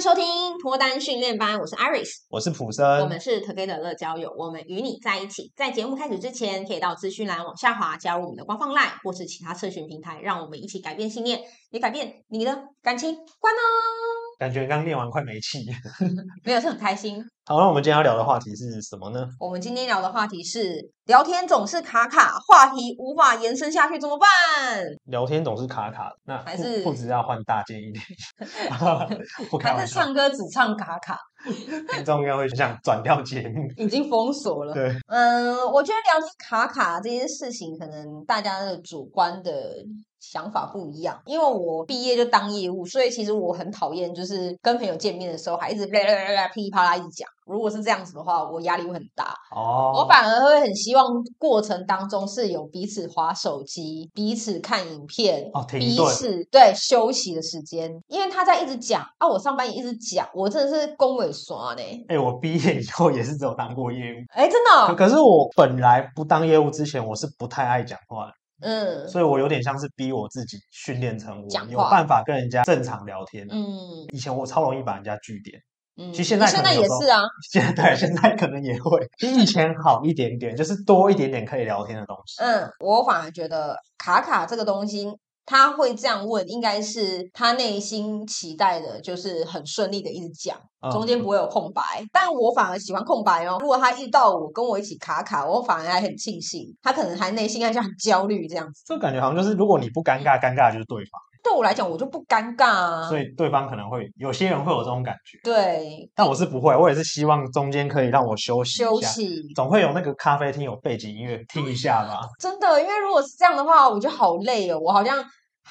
迎收听脱单训练班，我是 Iris，我是普森，我们是 Together 乐交友，我们与你在一起。在节目开始之前，可以到资讯栏往下滑，加入我们的官方 LINE 或是其他社群平台，让我们一起改变信念，也改变你的感情观哦。感觉刚练完快没气，没有，是很开心。好，那我们今天要聊的话题是什么呢？我们今天聊的话题是聊天总是卡卡，话题无法延伸下去怎么办？聊天总是卡卡，那还是裤子要换大件一点。不开玩笑，还是唱歌只唱卡卡，听众应该会想转掉节目，已经封锁了。对，嗯，我觉得聊天卡卡这件事情，可能大家的主观的。想法不一样，因为我毕业就当业务，所以其实我很讨厌，就是跟朋友见面的时候还一直啦啦啦啦噼里啪啦一直讲。如果是这样子的话，我压力会很大。哦，我反而会很希望过程当中是有彼此划手机、彼此看影片、哦、彼此对休息的时间。因为他在一直讲啊，我上班也一直讲，我真的是恭维刷呢。哎、欸，我毕业以后也是只有当过业务。哎、欸，真的、哦可。可是我本来不当业务之前，我是不太爱讲话的。嗯，所以我有点像是逼我自己训练成我有办法跟人家正常聊天。嗯，以前我超容易把人家据点。嗯，其实现在可能现在也是啊。现在对，现在可能也会比以前好一点点，就是多一点点可以聊天的东西。嗯，我反而觉得卡卡这个东西。他会这样问，应该是他内心期待的，就是很顺利的一直讲，中间不会有空白。嗯、但我反而喜欢空白哦。如果他遇到我跟我一起卡卡，我反而还很庆幸。他可能还内心还是很焦虑这样子。这感觉好像就是，如果你不尴尬，尴尬的就是对方。对我来讲，我就不尴尬啊。所以对方可能会有些人会有这种感觉。对，但我是不会，我也是希望中间可以让我休息休息，总会有那个咖啡厅有背景音乐听一下吧。真的，因为如果是这样的话，我觉得好累哦，我好像。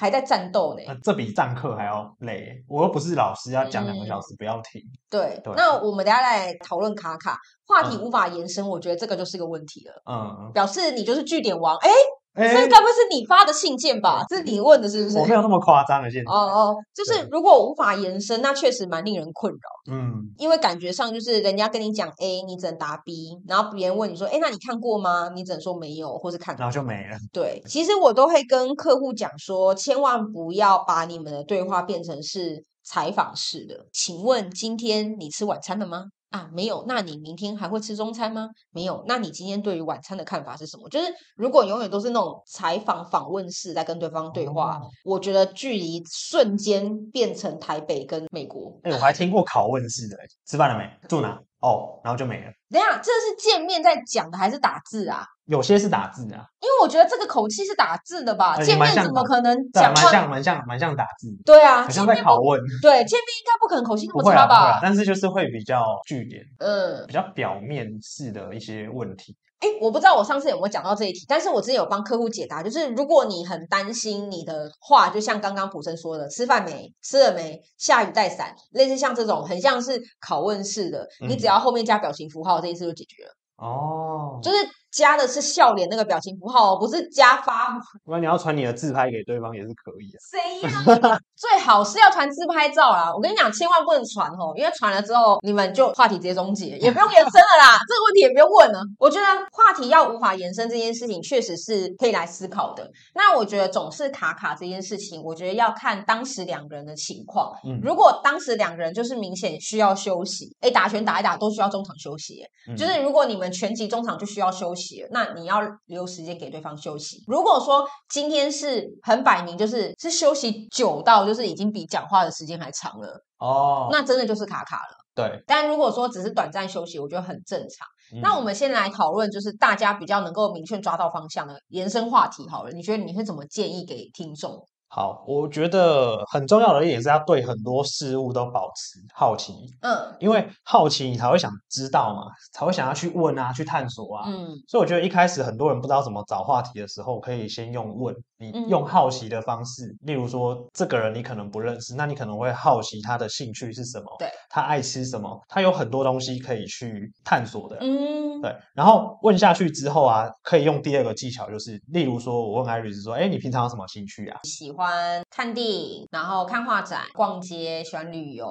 还在战斗呢、呃，这比上课还要累。我又不是老师，要讲两个小时，不要停。嗯、对，对，那我们等下来讨论卡卡话题无法延伸、嗯，我觉得这个就是个问题了。嗯，表示你就是据点王。哎。这该不会是你发的信件吧？这是你问的，是不是？我没有那么夸张的信件。哦哦，就是如果无法延伸，那确实蛮令人困扰。嗯，因为感觉上就是人家跟你讲 A，你只能答 B，然后别人问你说，哎，那你看过吗？你只能说没有，或是看过，然后就没了。对，其实我都会跟客户讲说，千万不要把你们的对话变成是采访式的。请问今天你吃晚餐了吗？啊，没有，那你明天还会吃中餐吗？没有，那你今天对于晚餐的看法是什么？就是如果永远都是那种采访访问式在跟对方对话，哦、我觉得距离瞬间变成台北跟美国。哎，我还听过拷问式的，吃饭了没？住哪？哦，然后就没了。等一下，这是见面在讲的还是打字啊？有些是打字啊，因为我觉得这个口气是打字的吧？见面怎么可能讲？蛮像，蛮像，蛮像打字。对啊，好像在拷问。对，见面应该不可能口气那么差吧？但是就是会比较据点，嗯，比较表面式的一些问题。哎，我不知道我上次有没有讲到这一题，但是我之前有帮客户解答，就是如果你很担心你的话，就像刚刚普森说的，吃饭没？吃了没？下雨带伞，类似像这种，很像是拷问式的，你只要后面加表情符号，这一次就解决了。哦，就是。加的是笑脸那个表情符号，不是加发。那你要传你的自拍给对方也是可以的。谁呀？最好是要传自拍照啦！我跟你讲，千万不能传哦，因为传了之后你们就话题直接终结，也不用延伸了啦。这个问题也不用问了。我觉得话题要无法延伸这件事情，确实是可以来思考的。那我觉得总是卡卡这件事情，我觉得要看当时两个人的情况。嗯，如果当时两个人就是明显需要休息，哎，打拳打一打都需要中场休息。嗯，就是如果你们全集中场就需要休息。那你要留时间给对方休息。如果说今天是很摆明，就是是休息久到就是已经比讲话的时间还长了哦，那真的就是卡卡了。对，但如果说只是短暂休息，我觉得很正常。嗯、那我们先来讨论，就是大家比较能够明确抓到方向的延伸话题好了。你觉得你会怎么建议给听众？好，我觉得很重要的一点是要对很多事物都保持好奇，嗯，因为好奇你才会想知道嘛，才会想要去问啊，去探索啊，嗯，所以我觉得一开始很多人不知道怎么找话题的时候，可以先用问，你用好奇的方式，嗯、例如说这个人你可能不认识，那你可能会好奇他的兴趣是什么，对，他爱吃什么，他有很多东西可以去探索的，嗯，对，然后问下去之后啊，可以用第二个技巧，就是例如说我问艾瑞斯说，哎，你平常有什么兴趣啊？喜欢看电影，然后看画展、逛街，喜欢旅游，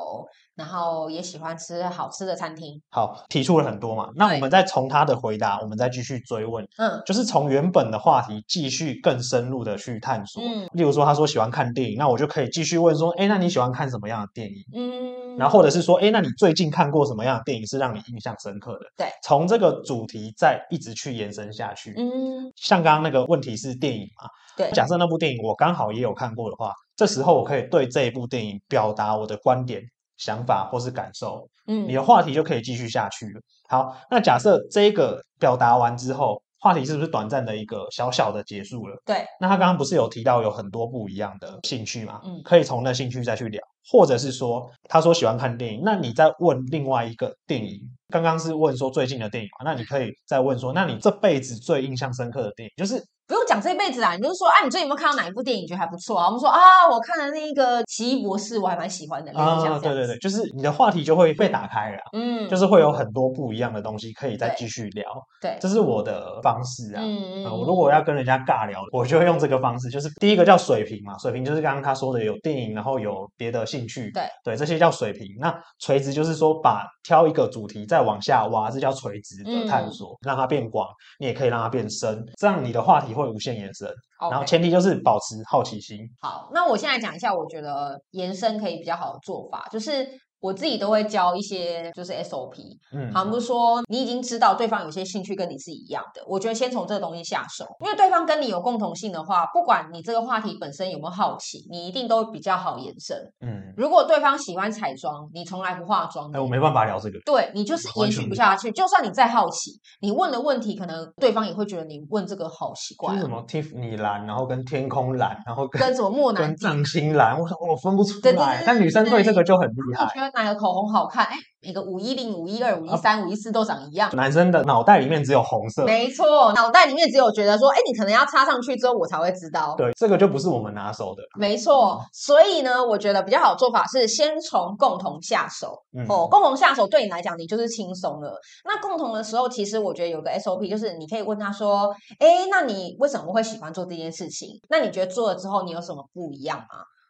然后也喜欢吃好吃的餐厅。好，提出了很多嘛，那我们再从他的回答，我们再继续追问。嗯，就是从原本的话题继续更深入的去探索。嗯，例如说他说喜欢看电影，那我就可以继续问说，哎，那你喜欢看什么样的电影？嗯，然后或者是说，哎，那你最近看过什么样的电影是让你印象深刻的？对，从这个主题再一直去延伸下去。嗯，像刚刚那个问题是电影嘛？对，假设那部电影我刚好也有看过的话，这时候我可以对这一部电影表达我的观点。想法或是感受，嗯，你的话题就可以继续下去了。好，那假设这个表达完之后，话题是不是短暂的一个小小的结束了？对。那他刚刚不是有提到有很多不一样的兴趣吗？嗯，可以从那兴趣再去聊，或者是说他说喜欢看电影，那你再问另外一个电影。刚刚是问说最近的电影嘛，那你可以再问说，那你这辈子最印象深刻的电影就是。不用讲这一辈子啊，你就是说，哎、啊，你最近有没有看到哪一部电影觉得还不错啊？我们说啊，我看了那个《奇异博士》，我还蛮喜欢的。啊，对对对，就是你的话题就会被打开了，嗯，就是会有很多不一样的东西可以再继续聊。对，这是我的方式啊。嗯嗯，我如果要跟人家尬聊，我就会用这个方式，就是第一个叫水平嘛，水平就是刚刚他说的有电影，然后有别的兴趣，对对，这些叫水平。那垂直就是说把挑一个主题再往下挖，这叫垂直的探索，嗯、让它变广，你也可以让它变深，这样你的话题会无限延伸。然后前提就是保持好奇心。好，那我现在讲一下，我觉得延伸可以比较好的做法，就是。我自己都会教一些，就是 SOP。嗯，好，比如说你已经知道对方有些兴趣跟你是一样的，我觉得先从这个东西下手，因为对方跟你有共同性的话，不管你这个话题本身有没有好奇，你一定都比较好延伸。嗯，如果对方喜欢彩妆，你从来不化妆，哎，我没办法聊这个。对，你就是延续不下去。就算你再好奇，你问的问题可能对方也会觉得你问这个好奇怪。什么 Tiffany 蓝，然后跟天空蓝，然后跟跟什么莫南跟藏心蓝，我我分不出来。但女生对这个就很厉害。哪个口红好看？哎，每个五一零、五一二、五一三、五一四都长一样。男生的脑袋里面只有红色，没错，脑袋里面只有觉得说，哎，你可能要插上去之后，我才会知道。对，这个就不是我们拿手的。没错，所以呢，我觉得比较好的做法是先从共同下手。嗯、哦，共同下手对你来讲，你就是轻松了。那共同的时候，其实我觉得有个 SOP，就是你可以问他说，哎，那你为什么会喜欢做这件事情？那你觉得做了之后，你有什么不一样吗？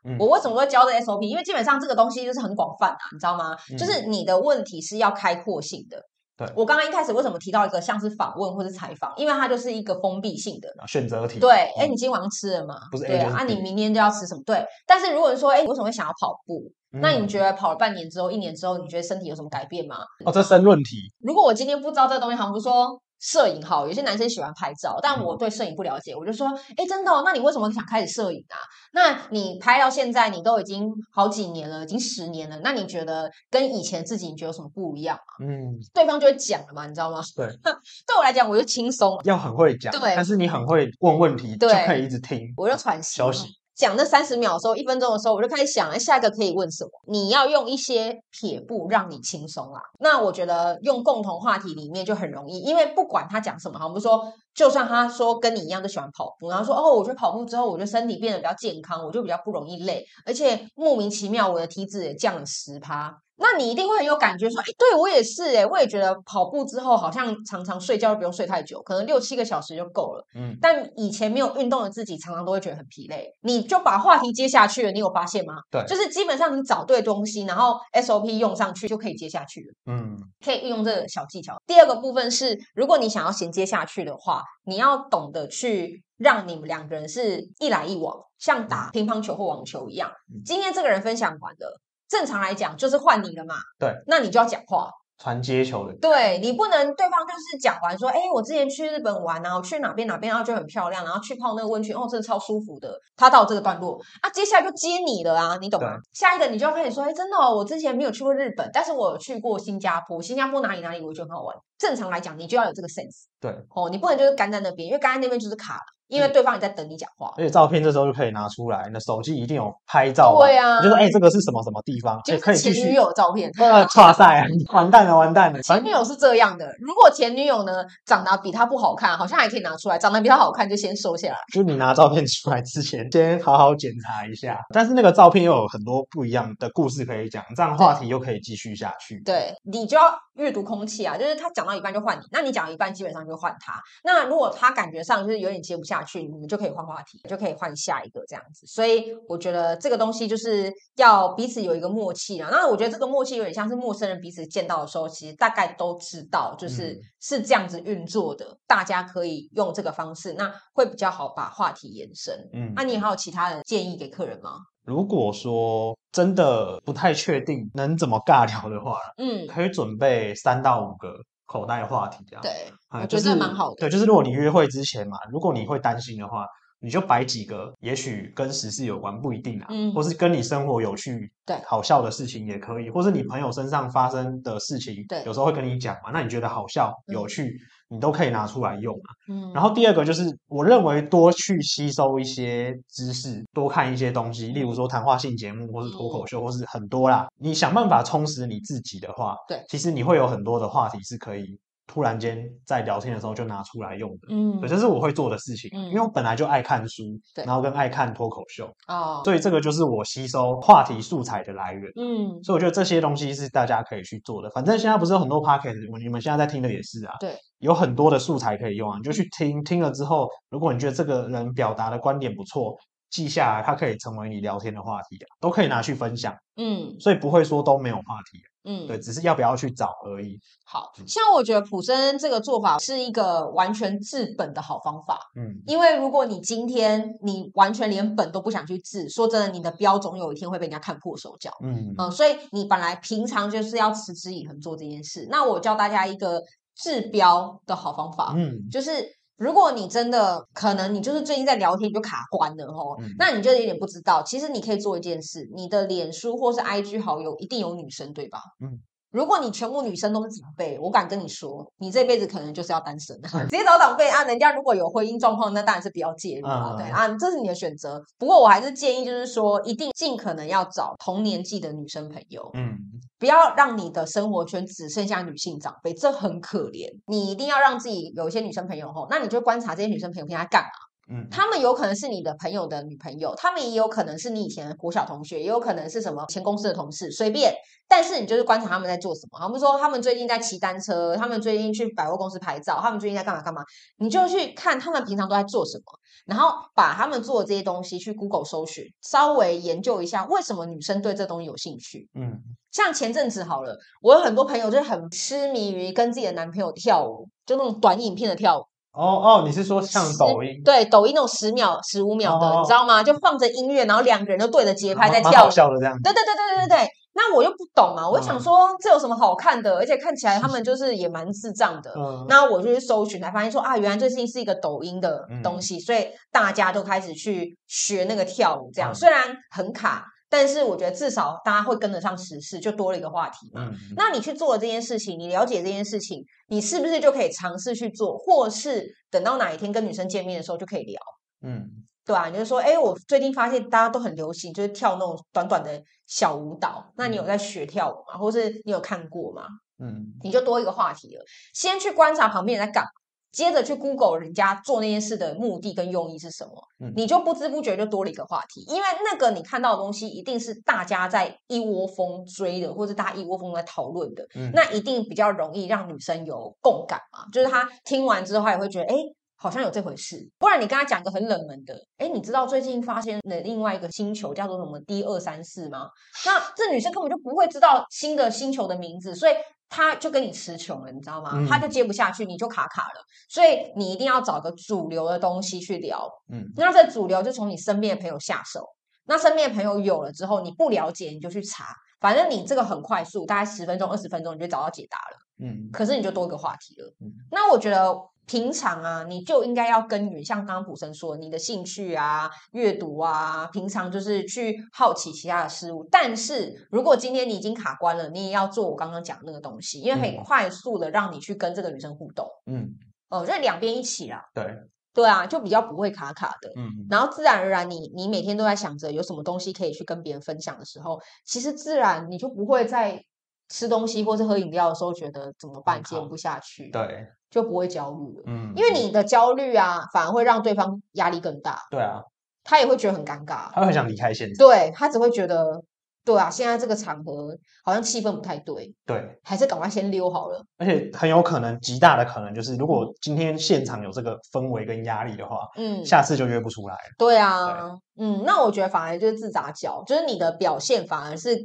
嗯、我为什么会教这 SOP？因为基本上这个东西就是很广泛啊，你知道吗？嗯、就是你的问题是要开阔性的。对，我刚刚一开始为什么提到一个像是访问或是采访？因为它就是一个封闭性的选择题。对，哎、嗯，你今天晚上吃了吗？不是，对啊，你明天就要吃什么？对。但是如果说，哎，你为什么会想要跑步？嗯、那你觉得跑了半年之后、一年之后，你觉得身体有什么改变吗？哦，这申论题。如果我今天不知道这个东西，好像不是说。摄影好，有些男生喜欢拍照，但我对摄影不了解，我就说，哎，真的哦？那你为什么想开始摄影啊？那你拍到现在，你都已经好几年了，已经十年了，那你觉得跟以前自己，你觉得有什么不一样吗？嗯，对方就会讲了嘛，你知道吗？对，对我来讲，我就轻松，要很会讲，对，但是你很会问问题，对，就可以一直听，我就喘息休息。讲那三十秒的时候，一分钟的时候，我就开始想，下一个可以问什么？你要用一些撇步让你轻松啊。那我觉得用共同话题里面就很容易，因为不管他讲什么，好，我们说，就算他说跟你一样都喜欢跑步，然后说哦，我觉得跑步之后，我觉得身体变得比较健康，我就比较不容易累，而且莫名其妙我的体脂也降了十趴。那你一定会很有感觉，说，哎，对我也是，哎，我也觉得跑步之后好像常常睡觉都不用睡太久，可能六七个小时就够了。嗯，但以前没有运动的自己，常常都会觉得很疲累。你就把话题接下去了，你有发现吗？对，就是基本上你找对东西，然后 SOP 用上去就可以接下去了。嗯，可以运用这个小技巧。第二个部分是，如果你想要衔接下去的话，你要懂得去让你们两个人是一来一往，像打乒乓球或网球一样。今天这个人分享完了。正常来讲就是换你了嘛，对，那你就要讲话，传接球的，对，你不能对方就是讲完说，哎，我之前去日本玩啊，我去哪边哪边，然后就很漂亮，然后去泡那个温泉，哦，真的超舒服的。他到这个段落啊，接下来就接你了啊，你懂吗？下一个你就要开始说，哎，真的哦，我之前没有去过日本，但是我有去过新加坡，新加坡哪里哪里我觉得很好玩。正常来讲，你就要有这个 sense，对，哦，你不能就是干在那边，因为干在那边就是卡了。因为对方也在等你讲话，而且照片这时候就可以拿出来，你的手机一定有拍照，对啊，你就说哎，这个是什么什么地方？就是前女友照片，呃，哇塞，完蛋了，完蛋了。前女友是这样的，如果前女友呢长得比他不好看，好像还可以拿出来；长得比他好看，就先收下来。就你拿照片出来之前，先好好检查一下。但是那个照片又有很多不一样的故事可以讲，这样话题又可以继续下去。对，你就要阅读空气啊，就是他讲到一半就换你，那你讲一半基本上就就换他。那如果他感觉上就是有点接不下去，你们就可以换话题，就可以换下一个这样子。所以我觉得这个东西就是要彼此有一个默契啊。那我觉得这个默契有点像是陌生人彼此见到的时候，其实大概都知道，就是是这样子运作的。大家可以用这个方式，那会比较好把话题延伸。嗯，那你还有其他的建议给客人吗？如果说真的不太确定能怎么尬聊的话，嗯，可以准备三到五个口袋话题啊。对，我觉得这蛮好的。对，就是如果你约会之前嘛，如果你会担心的话。你就摆几个，也许跟时事有关，不一定啊，嗯，或是跟你生活有趣、对好笑的事情也可以，或是你朋友身上发生的事情，对，有时候会跟你讲嘛，那你觉得好笑、有趣，嗯、你都可以拿出来用啊。嗯，然后第二个就是，我认为多去吸收一些知识，多看一些东西，例如说谈话性节目，或是脱口秀，或是很多啦。你想办法充实你自己的话，对，其实你会有很多的话题是可以。突然间在聊天的时候就拿出来用的，嗯，这是我会做的事情，嗯，因为我本来就爱看书，对，然后跟爱看脱口秀，哦，所以这个就是我吸收话题素材的来源，嗯，所以我觉得这些东西是大家可以去做的。反正现在不是有很多 podcast，你们现在在听的也是啊，对，有很多的素材可以用啊，你就去听，听了之后，如果你觉得这个人表达的观点不错，记下来，它可以成为你聊天的话题啊，都可以拿去分享，嗯，所以不会说都没有话题。嗯，对，只是要不要去找而已。好，像我觉得普森这个做法是一个完全治本的好方法。嗯，因为如果你今天你完全连本都不想去治，说真的，你的标总有一天会被人家看破手脚。嗯嗯，所以你本来平常就是要持之以恒做这件事。那我教大家一个治标的好方法，嗯，就是。如果你真的可能，你就是最近在聊天你就卡关了哦，嗯、那你就有点不知道。其实你可以做一件事，你的脸书或是 IG 好友一定有女生，对吧？嗯。如果你全部女生都是长辈，我敢跟你说，你这辈子可能就是要单身的。直接找长辈啊，人家如果有婚姻状况，那当然是不要介入了。对啊，这是你的选择。不过我还是建议，就是说，一定尽可能要找同年纪的女生朋友。嗯，不要让你的生活圈只剩下女性长辈，这很可怜。你一定要让自己有一些女生朋友吼，那你就观察这些女生朋友平常干嘛。嗯，他们有可能是你的朋友的女朋友，他们也有可能是你以前的国小同学，也有可能是什么前公司的同事，随便。但是你就是观察他们在做什么。他们说他们最近在骑单车，他们最近去百货公司拍照，他们最近在干嘛干嘛。你就去看他们平常都在做什么，然后把他们做的这些东西去 Google 搜寻，稍微研究一下为什么女生对这东西有兴趣。嗯，像前阵子好了，我有很多朋友就是很痴迷于跟自己的男朋友跳舞，就那种短影片的跳舞。哦哦，你是说像抖音？对，抖音那种十秒、十五秒的，你知道吗？就放着音乐，然后两个人都对着节拍在跳笑的这样。对对对对对对对。那我又不懂嘛，我想说这有什么好看的？嗯、而且看起来他们就是也蛮智障的。嗯。那我就去搜寻，才发现说啊，原来最近是一个抖音的东西，嗯、所以大家都开始去学那个跳舞，这样、嗯、虽然很卡。但是我觉得至少大家会跟得上时事，就多了一个话题嘛。嗯、那你去做了这件事情，你了解这件事情，你是不是就可以尝试去做，或是等到哪一天跟女生见面的时候就可以聊？嗯，对吧？你就说，哎，我最近发现大家都很流行，就是跳那种短短的小舞蹈。那你有在学跳舞吗？或是你有看过吗？嗯，你就多一个话题了。先去观察旁边人在干嘛。接着去 Google 人家做那件事的目的跟用意是什么，嗯、你就不知不觉就多了一个话题，因为那个你看到的东西一定是大家在一窝蜂追的，或者大家一窝蜂在讨论的，嗯、那一定比较容易让女生有共感嘛，就是她听完之后，她也会觉得，哎，好像有这回事。不然你跟她讲个很冷门的，哎，你知道最近发现了另外一个星球叫做什么 D 二三四吗？那这女生根本就不会知道新的星球的名字，所以。她就跟你词穷了，你知道吗？嗯、他就接不下去，你就卡卡了。所以你一定要找个主流的东西去聊。嗯，那这主流就从你身边的朋友下手。那身边的朋友有了之后，你不了解你就去查，反正你这个很快速，大概十分钟、二十分钟你就找到解答了。嗯，可是你就多一个话题了。嗯，那我觉得。平常啊，你就应该要耕耘，像刚刚普生说，你的兴趣啊、阅读啊，平常就是去好奇其他的事物。但是如果今天你已经卡关了，你也要做我刚刚讲的那个东西，因为可以快速的让你去跟这个女生互动。嗯，哦，就两边一起啦。对，对啊，就比较不会卡卡的。嗯，然后自然而然你，你你每天都在想着有什么东西可以去跟别人分享的时候，其实自然你就不会在吃东西或是喝饮料的时候觉得怎么办，接不下去。对。就不会焦虑了，嗯，因为你的焦虑啊，反而会让对方压力更大。对啊，他也会觉得很尴尬，他会很想离开现场。对，他只会觉得对啊，现在这个场合好像气氛不太对，对，还是赶快先溜好了。而且很有可能，极大的可能就是，如果今天现场有这个氛围跟压力的话，嗯，下次就约不出来了。对啊，对嗯，那我觉得反而就是自砸脚，就是你的表现反而是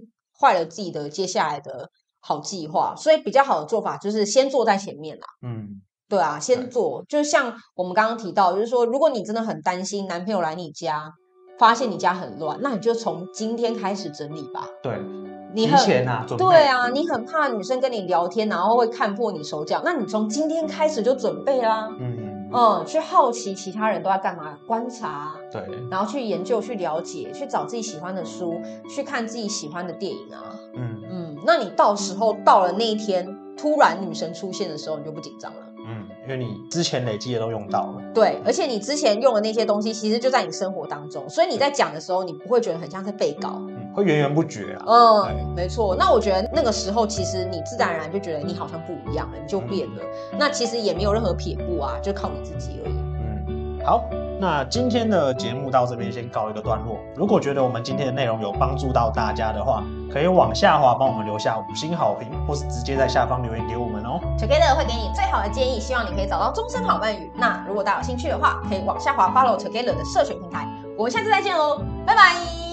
坏了自己的接下来的好计划。所以比较好的做法就是先做在前面啦。嗯，对啊，先做，就像我们刚刚提到，就是说，如果你真的很担心男朋友来你家。发现你家很乱，那你就从今天开始整理吧。对，你很对啊，你很怕女生跟你聊天，然后会看破你手脚，那你从今天开始就准备啦。嗯嗯，去好奇其他人都在干嘛，观察，对，然后去研究、去了解、去找自己喜欢的书，去看自己喜欢的电影啊。嗯嗯，那你到时候到了那一天，突然女神出现的时候，你就不紧张了。嗯因为你之前累积的都用到了，对，而且你之前用的那些东西，其实就在你生活当中，所以你在讲的时候，你不会觉得很像是背稿，嗯，会源源不绝啊。嗯，对没错。那我觉得那个时候，其实你自然而然就觉得你好像不一样了，你就变了。嗯，那其实也没有任何撇步啊，就靠你自己而已。嗯，好。那今天的节目到这边先告一个段落。如果觉得我们今天的内容有帮助到大家的话，可以往下滑帮我们留下五星好评，或是直接在下方留言给我们哦。Together 会给你最好的建议，希望你可以找到终身好伴侣。那如果大家有兴趣的话，可以往下滑 follow Together 的社群平台。我们下次再见喽，拜拜。